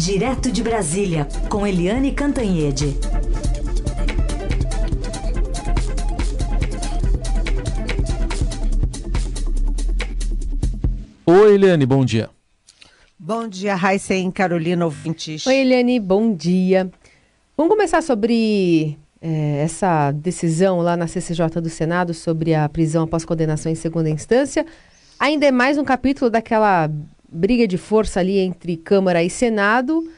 Direto de Brasília, com Eliane Cantanhede. Oi, Eliane, bom dia. Bom dia, Raíssa e Carolina ouvintes. Oi, Eliane, bom dia. Vamos começar sobre é, essa decisão lá na CCJ do Senado sobre a prisão após condenação em segunda instância. Ainda é mais um capítulo daquela briga de força ali entre Câmara e Senado. O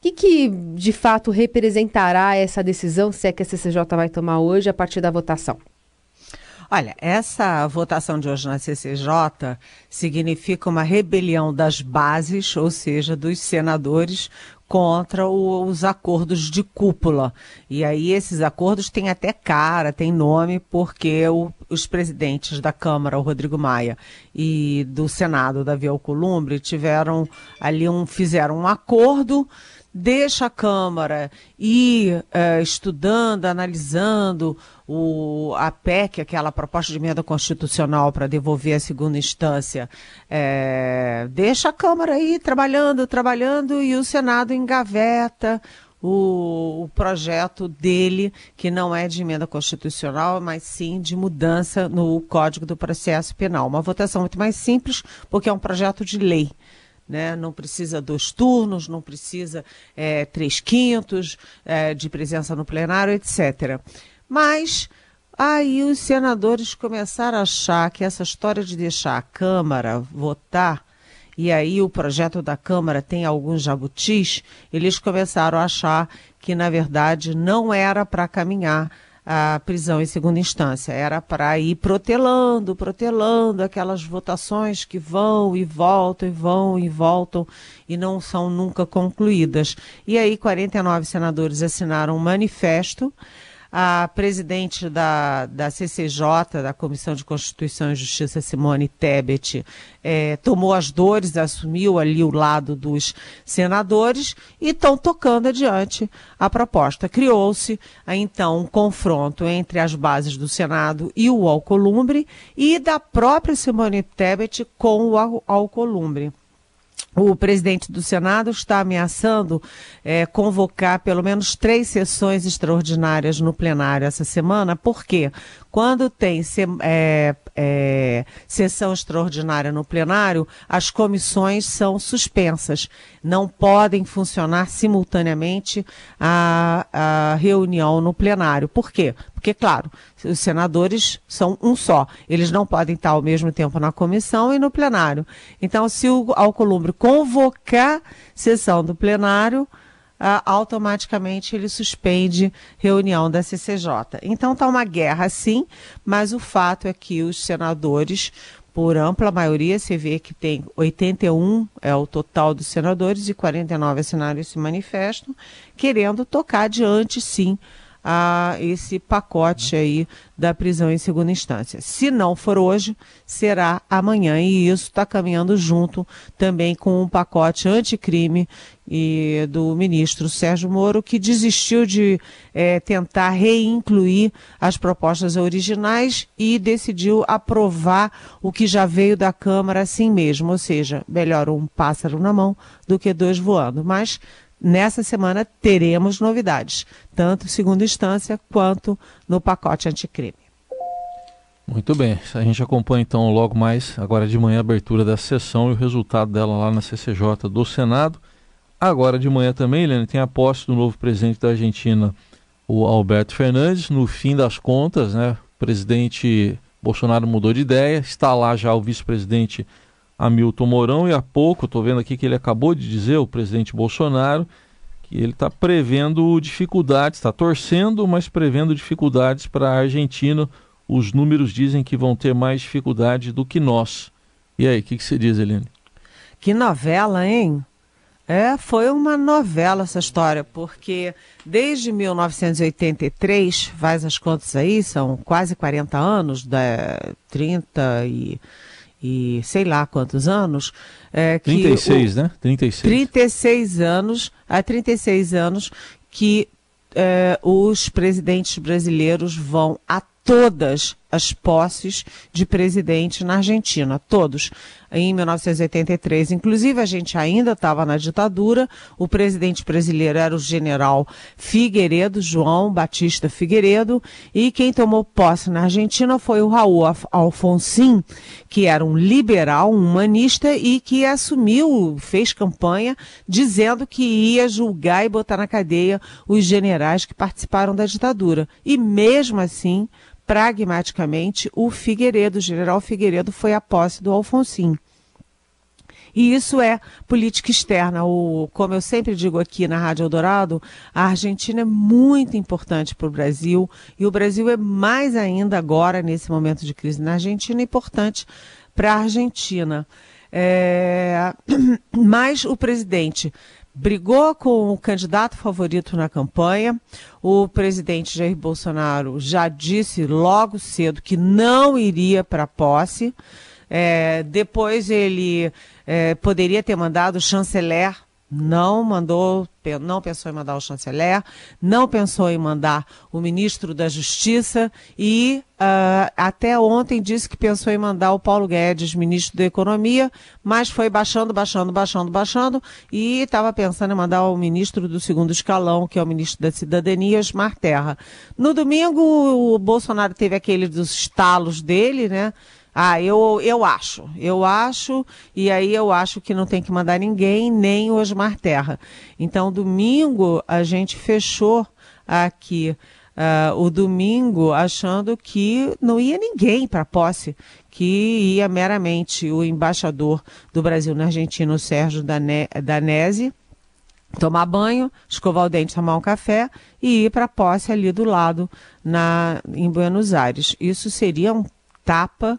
que, que de fato representará essa decisão, se é que a CCJ vai tomar hoje, a partir da votação? Olha, essa votação de hoje na CCJ significa uma rebelião das bases, ou seja, dos senadores, contra o, os acordos de cúpula. E aí esses acordos têm até cara, têm nome, porque o, os presidentes da Câmara, o Rodrigo Maia, e do Senado, Davi Alcolumbre, tiveram ali um, fizeram um acordo deixa a Câmara ir é, estudando, analisando o, a PEC, aquela proposta de emenda constitucional para devolver a segunda instância, é, deixa a Câmara aí trabalhando, trabalhando e o Senado engaveta o, o, projeto dele, que não é de emenda constitucional, mas sim de mudança no Código do Processo Penal. Uma votação muito mais simples, porque é um projeto de lei né? não precisa dois turnos, não precisa é, três quintos é, de presença no plenário, etc. Mas aí os senadores começaram a achar que essa história de deixar a Câmara votar e aí o projeto da Câmara tem alguns jabutis, eles começaram a achar que, na verdade, não era para caminhar a prisão em segunda instância. Era para ir protelando, protelando aquelas votações que vão e voltam e vão e voltam e não são nunca concluídas. E aí 49 senadores assinaram um manifesto a presidente da, da CCJ, da Comissão de Constituição e Justiça, Simone Tebet, é, tomou as dores, assumiu ali o lado dos senadores e estão tocando adiante a proposta. Criou-se, então, um confronto entre as bases do Senado e o Alcolumbre e da própria Simone Tebet com o Alcolumbre o presidente do Senado está ameaçando é, convocar pelo menos três sessões extraordinárias no plenário essa semana. Por quê? Quando tem se, é, é, sessão extraordinária no plenário, as comissões são suspensas. Não podem funcionar simultaneamente a, a reunião no plenário. Por quê? Porque, claro, os senadores são um só. Eles não podem estar ao mesmo tempo na comissão e no plenário. Então, se o Alcolumbre convocar sessão do plenário, ah, automaticamente ele suspende reunião da CCJ. Então está uma guerra sim, mas o fato é que os senadores, por ampla maioria, você vê que tem 81 é o total dos senadores e 49 assinaram esse manifesto, querendo tocar adiante sim a esse pacote aí da prisão em segunda instância. Se não for hoje, será amanhã. E isso está caminhando junto também com um pacote anticrime e do ministro Sérgio Moro, que desistiu de é, tentar reincluir as propostas originais e decidiu aprovar o que já veio da Câmara assim mesmo, ou seja, melhor um pássaro na mão do que dois voando. Mas nessa semana teremos novidades, tanto segunda instância quanto no pacote anticrime. Muito bem, a gente acompanha então logo mais, agora de manhã, a abertura da sessão e o resultado dela lá na CCJ do Senado. Agora de manhã também, Helene, tem a posse do novo presidente da Argentina, o Alberto Fernandes. No fim das contas, né, o presidente Bolsonaro mudou de ideia, está lá já o vice-presidente Hamilton Mourão e há pouco, estou vendo aqui que ele acabou de dizer, o presidente Bolsonaro, que ele está prevendo dificuldades, está torcendo, mas prevendo dificuldades para a Argentina. Os números dizem que vão ter mais dificuldade do que nós. E aí, o que, que você diz, Helene? Que novela, hein? É, foi uma novela essa história, porque desde 1983, faz as contas aí, são quase 40 anos, da 30 e e sei lá quantos anos. É, 36, o, né? 36. 36 anos, há 36 anos que é, os presidentes brasileiros vão a todas as posses de presidente na Argentina, todos, em 1983. Inclusive, a gente ainda estava na ditadura, o presidente brasileiro era o general Figueiredo, João Batista Figueiredo, e quem tomou posse na Argentina foi o Raul Alfonsin, que era um liberal, um humanista e que assumiu, fez campanha dizendo que ia julgar e botar na cadeia os generais que participaram da ditadura. E mesmo assim, pragmaticamente, o Figueiredo, o general Figueiredo, foi a posse do Alfonsin. E isso é política externa. O, como eu sempre digo aqui na Rádio Eldorado, a Argentina é muito importante para o Brasil e o Brasil é mais ainda agora, nesse momento de crise na Argentina, importante para a Argentina. É... Mas o presidente brigou com o candidato favorito na campanha. O presidente Jair Bolsonaro já disse logo cedo que não iria para a posse. É, depois ele é, poderia ter mandado o chanceler não mandou, não pensou em mandar o chanceler, não pensou em mandar o ministro da Justiça e uh, até ontem disse que pensou em mandar o Paulo Guedes, ministro da Economia, mas foi baixando, baixando, baixando, baixando e estava pensando em mandar o ministro do segundo escalão, que é o ministro da Cidadania, Osmar Terra. No domingo, o Bolsonaro teve aquele dos estalos dele, né? Ah, eu, eu acho, eu acho, e aí eu acho que não tem que mandar ninguém, nem o Osmar Terra. Então, domingo, a gente fechou aqui uh, o domingo achando que não ia ninguém para a posse, que ia meramente o embaixador do Brasil na Argentina, o Sérgio Danese, tomar banho, escovar o dente, tomar um café e ir para a posse ali do lado na, em Buenos Aires. Isso seria um tapa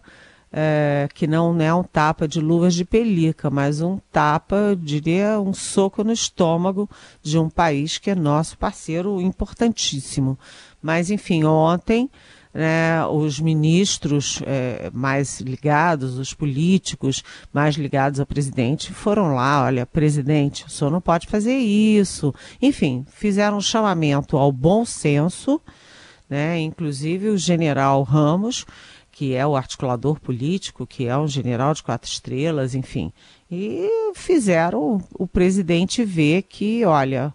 é, que não é um tapa de luvas de pelica, mas um tapa, diria, um soco no estômago de um país que é nosso parceiro importantíssimo. Mas, enfim, ontem. Né, os ministros é, mais ligados, os políticos mais ligados ao presidente, foram lá, olha, presidente, o senhor não pode fazer isso. Enfim, fizeram um chamamento ao bom senso, né, inclusive o general Ramos, que é o articulador político, que é um general de quatro estrelas, enfim. E fizeram o presidente ver que, olha,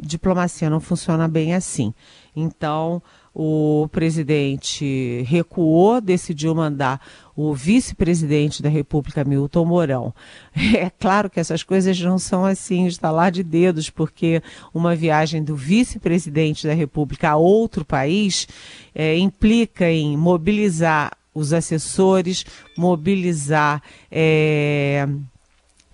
diplomacia não funciona bem assim. Então, o presidente recuou, decidiu mandar o vice-presidente da República, Milton Mourão. É claro que essas coisas não são assim, estalar de dedos, porque uma viagem do vice-presidente da República a outro país é, implica em mobilizar os assessores, mobilizar. É,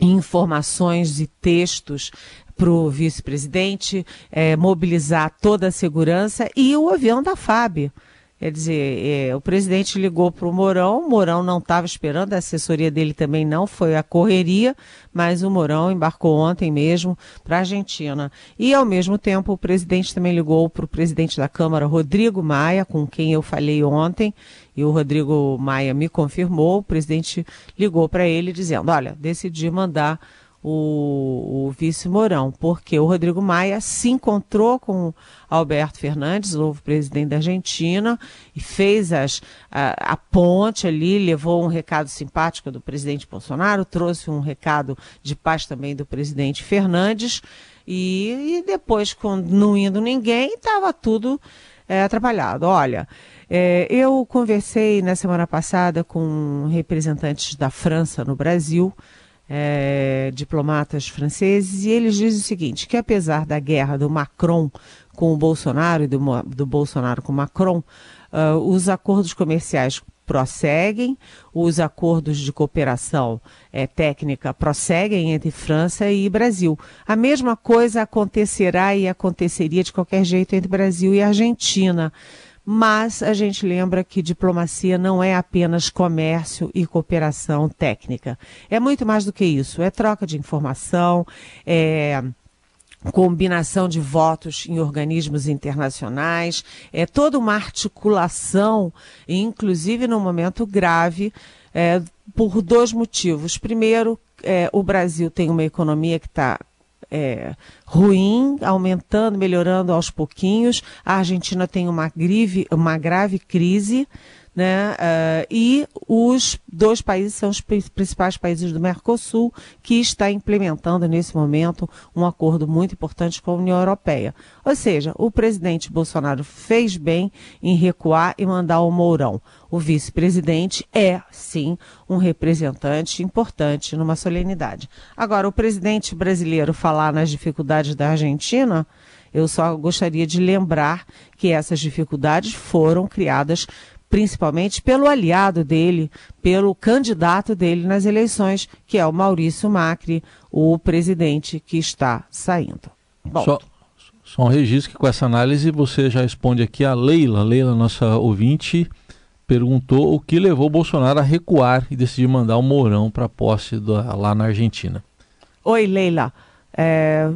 informações e textos para o vice-presidente, é, mobilizar toda a segurança e o avião da FAB. Quer dizer, é, o presidente ligou para o Mourão, o Mourão não estava esperando, a assessoria dele também não, foi a correria, mas o Mourão embarcou ontem mesmo para a Argentina. E, ao mesmo tempo, o presidente também ligou para o presidente da Câmara, Rodrigo Maia, com quem eu falei ontem, e o Rodrigo Maia me confirmou, o presidente ligou para ele dizendo, olha, decidi mandar o, o, vice Mourão, porque o Rodrigo Maia se encontrou com Alberto Fernandes, o novo presidente da Argentina, e fez as, a, a, ponte ali, levou um recado simpático do presidente Bolsonaro, trouxe um recado de paz também do presidente Fernandes, e, e depois, quando não indo ninguém, estava tudo é, atrapalhado. Olha, é, eu conversei na semana passada com representantes da França no Brasil, é, diplomatas franceses, e eles dizem o seguinte: que apesar da guerra do Macron com o Bolsonaro e do, do Bolsonaro com Macron, uh, os acordos comerciais prosseguem, os acordos de cooperação é, técnica prosseguem entre França e Brasil. A mesma coisa acontecerá e aconteceria de qualquer jeito entre Brasil e Argentina mas a gente lembra que diplomacia não é apenas comércio e cooperação técnica. É muito mais do que isso. É troca de informação, é combinação de votos em organismos internacionais, é toda uma articulação, inclusive num momento grave, é, por dois motivos. Primeiro, é, o Brasil tem uma economia que está é, ruim, aumentando, melhorando aos pouquinhos. A Argentina tem uma, grive, uma grave crise né? Uh, e os dois países são os principais países do Mercosul que está implementando nesse momento um acordo muito importante com a União Europeia. Ou seja, o presidente Bolsonaro fez bem em recuar e mandar o Mourão. O vice-presidente é, sim, um representante importante numa solenidade. Agora, o presidente brasileiro falar nas dificuldades da Argentina, eu só gostaria de lembrar que essas dificuldades foram criadas principalmente pelo aliado dele, pelo candidato dele nas eleições, que é o Maurício Macri, o presidente que está saindo. Só, só um registro que com essa análise você já responde aqui a Leila. Leila, nossa ouvinte, perguntou o que levou Bolsonaro a recuar e decidir mandar o Mourão para a posse do, lá na Argentina. Oi, Leila. É,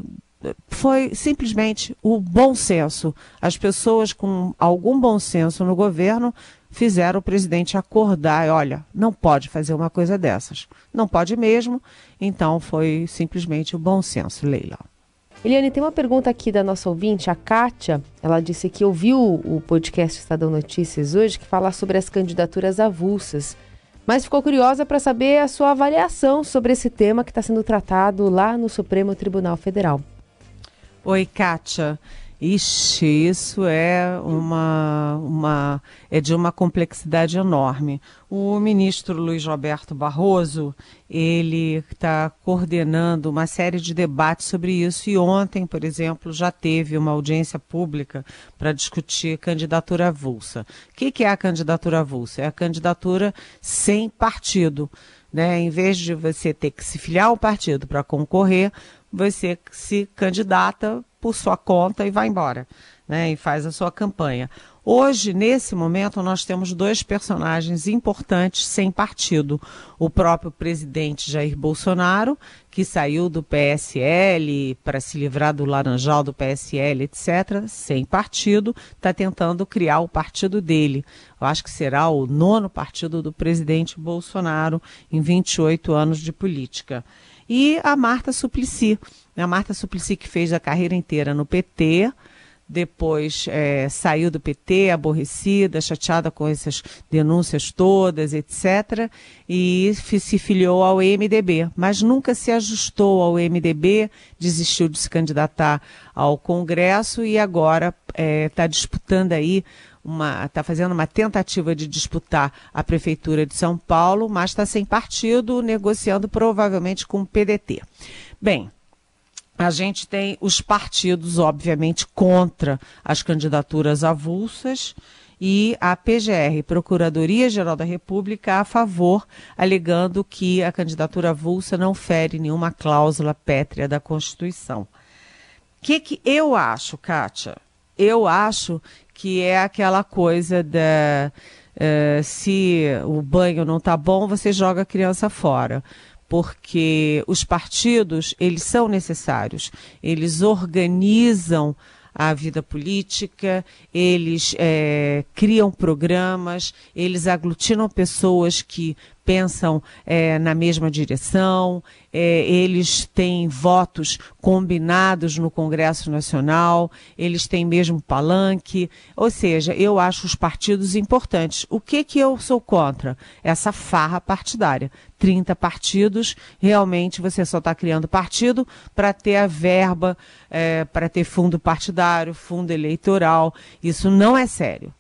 foi simplesmente o bom senso. As pessoas com algum bom senso no governo fizeram o presidente acordar, olha, não pode fazer uma coisa dessas. Não pode mesmo. Então foi simplesmente o bom senso, Leila. Eliane, tem uma pergunta aqui da nossa ouvinte, a Kátia. Ela disse que ouviu o podcast Estadão Notícias hoje que fala sobre as candidaturas avulsas, mas ficou curiosa para saber a sua avaliação sobre esse tema que está sendo tratado lá no Supremo Tribunal Federal. Oi, Kátia. Ixi, isso é uma, uma é de uma complexidade enorme. O ministro Luiz Roberto Barroso, ele está coordenando uma série de debates sobre isso e ontem, por exemplo, já teve uma audiência pública para discutir candidatura avulsa. O que, que é a candidatura avulsa? É a candidatura sem partido. Né? Em vez de você ter que se filiar ao partido para concorrer, você se candidata por sua conta e vai embora, né? E faz a sua campanha. Hoje, nesse momento, nós temos dois personagens importantes sem partido. O próprio presidente Jair Bolsonaro, que saiu do PSL para se livrar do laranjal do PSL, etc., sem partido, está tentando criar o partido dele. Eu acho que será o nono partido do presidente Bolsonaro em 28 anos de política e a Marta Suplicy. A Marta Suplicy que fez a carreira inteira no PT, depois é, saiu do PT aborrecida, chateada com essas denúncias todas, etc., e se filiou ao MDB, mas nunca se ajustou ao MDB, desistiu de se candidatar ao Congresso e agora está é, tá disputando aí está fazendo uma tentativa de disputar a prefeitura de São Paulo, mas está sem partido, negociando provavelmente com o PDT. Bem, a gente tem os partidos, obviamente, contra as candidaturas avulsas e a PGR, Procuradoria-Geral da República, a favor, alegando que a candidatura avulsa não fere nenhuma cláusula pétrea da Constituição. O que, que eu acho, Kátia? Eu acho que é aquela coisa da uh, se o banho não está bom, você joga a criança fora. Porque os partidos eles são necessários, eles organizam a vida política, eles é, criam programas, eles aglutinam pessoas que pensam é, na mesma direção, é, eles têm votos combinados no Congresso Nacional, eles têm mesmo palanque, ou seja, eu acho os partidos importantes. O que que eu sou contra? Essa farra partidária. 30 partidos, realmente você só está criando partido para ter a verba, é, para ter fundo partidário, fundo eleitoral. Isso não é sério.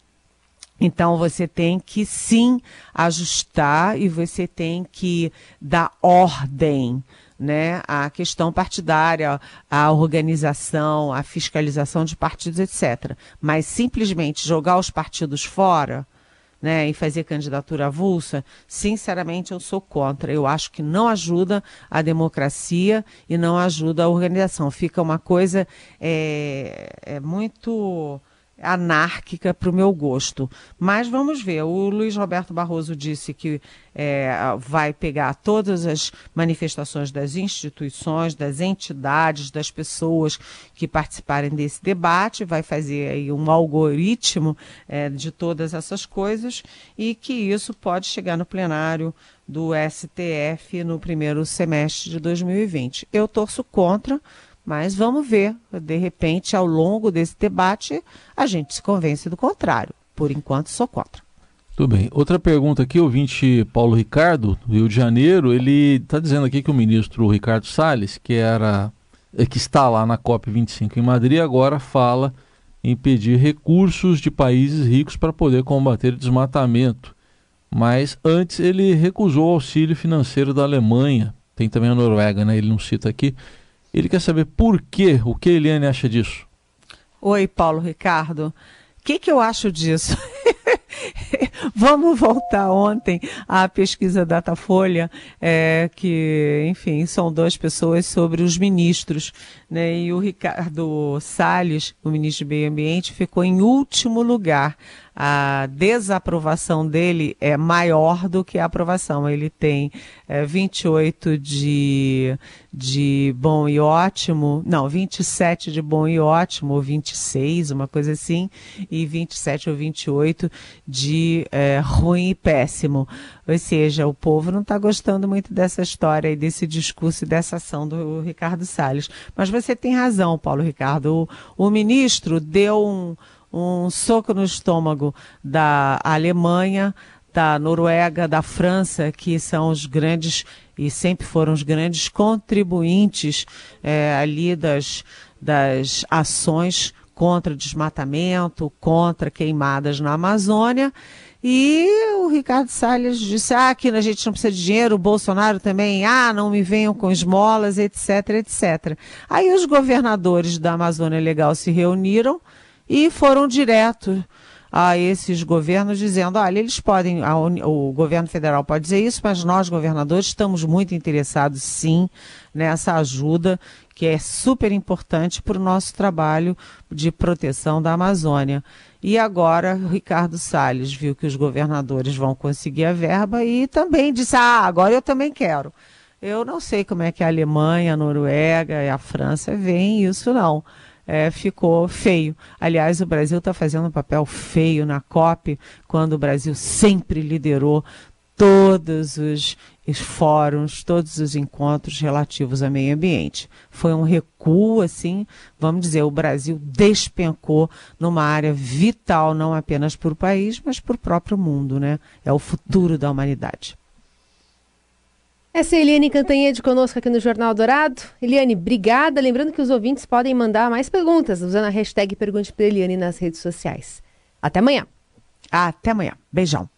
Então você tem que sim ajustar e você tem que dar ordem né, à questão partidária, à organização, à fiscalização de partidos, etc. Mas simplesmente jogar os partidos fora né, e fazer candidatura avulsa, sinceramente eu sou contra. Eu acho que não ajuda a democracia e não ajuda a organização. Fica uma coisa é, é muito anárquica para o meu gosto. Mas vamos ver. O Luiz Roberto Barroso disse que é, vai pegar todas as manifestações das instituições, das entidades, das pessoas que participarem desse debate, vai fazer aí um algoritmo é, de todas essas coisas e que isso pode chegar no plenário do STF no primeiro semestre de 2020. Eu torço contra Mas vamos ver, de repente, ao longo desse debate, a gente se convence do contrário. Por enquanto, sou contra. Tudo bem. Outra pergunta aqui, ouvinte Paulo Ricardo, do Rio de Janeiro, ele está dizendo aqui que o ministro Ricardo Salles, que era eh, que está lá na COP25 em Madrid, agora fala em pedir recursos de países ricos para poder combater o desmatamento. Mas antes ele recusou o auxílio financeiro da Alemanha. Tem também a Noruega, né? Ele não cita aqui. Ele quer saber por quê, o que a Eliane acha disso? Oi, Paulo Ricardo. O que, que eu acho disso? Vamos voltar ontem à pesquisa Datafolha, é, que, enfim, são duas pessoas sobre os ministros. Né? E o Ricardo Salles, o ministro do Meio Ambiente, ficou em último lugar a desaprovação dele é maior do que a aprovação. Ele tem é, 28 de, de bom e ótimo, não, 27 de bom e ótimo, ou 26, uma coisa assim, e 27 ou 28 de é, ruim e péssimo. Ou seja, o povo não está gostando muito dessa história e desse discurso e dessa ação do Ricardo Salles. Mas você tem razão, Paulo Ricardo. O, o ministro deu um um soco no estômago da Alemanha, da Noruega, da França, que são os grandes e sempre foram os grandes contribuintes é, ali das, das ações contra desmatamento, contra queimadas na Amazônia. E o Ricardo Salles disse: ah, aqui a gente não precisa de dinheiro, o Bolsonaro também, ah, não me venham com esmolas, etc, etc. Aí os governadores da Amazônia Legal se reuniram e foram direto a esses governos dizendo, olha, eles podem, o governo federal pode dizer isso, mas nós, governadores, estamos muito interessados, sim, nessa ajuda que é super importante para o nosso trabalho de proteção da Amazônia. E agora, Ricardo Salles viu que os governadores vão conseguir a verba e também disse, ah, agora eu também quero. Eu não sei como é que a Alemanha, a Noruega e a França veem isso, não é, ficou feio. Aliás, o Brasil está fazendo um papel feio na COP, quando o Brasil sempre liderou todos os, fóruns, todos os encontros relativos ao meio ambiente. Foi um recuo, assim, vamos dizer, o Brasil despencou numa área vital, não apenas para o país, mas para o próprio mundo, né? É o futuro da humanidade. Essa é a Eliane Cantanhede conosco aqui no Jornal Dourado. Eliane, obrigada. Lembrando que os ouvintes podem mandar mais perguntas usando a hashtag Pergunte para Eliane nas redes sociais. Até amanhã. Até amanhã. Beijão.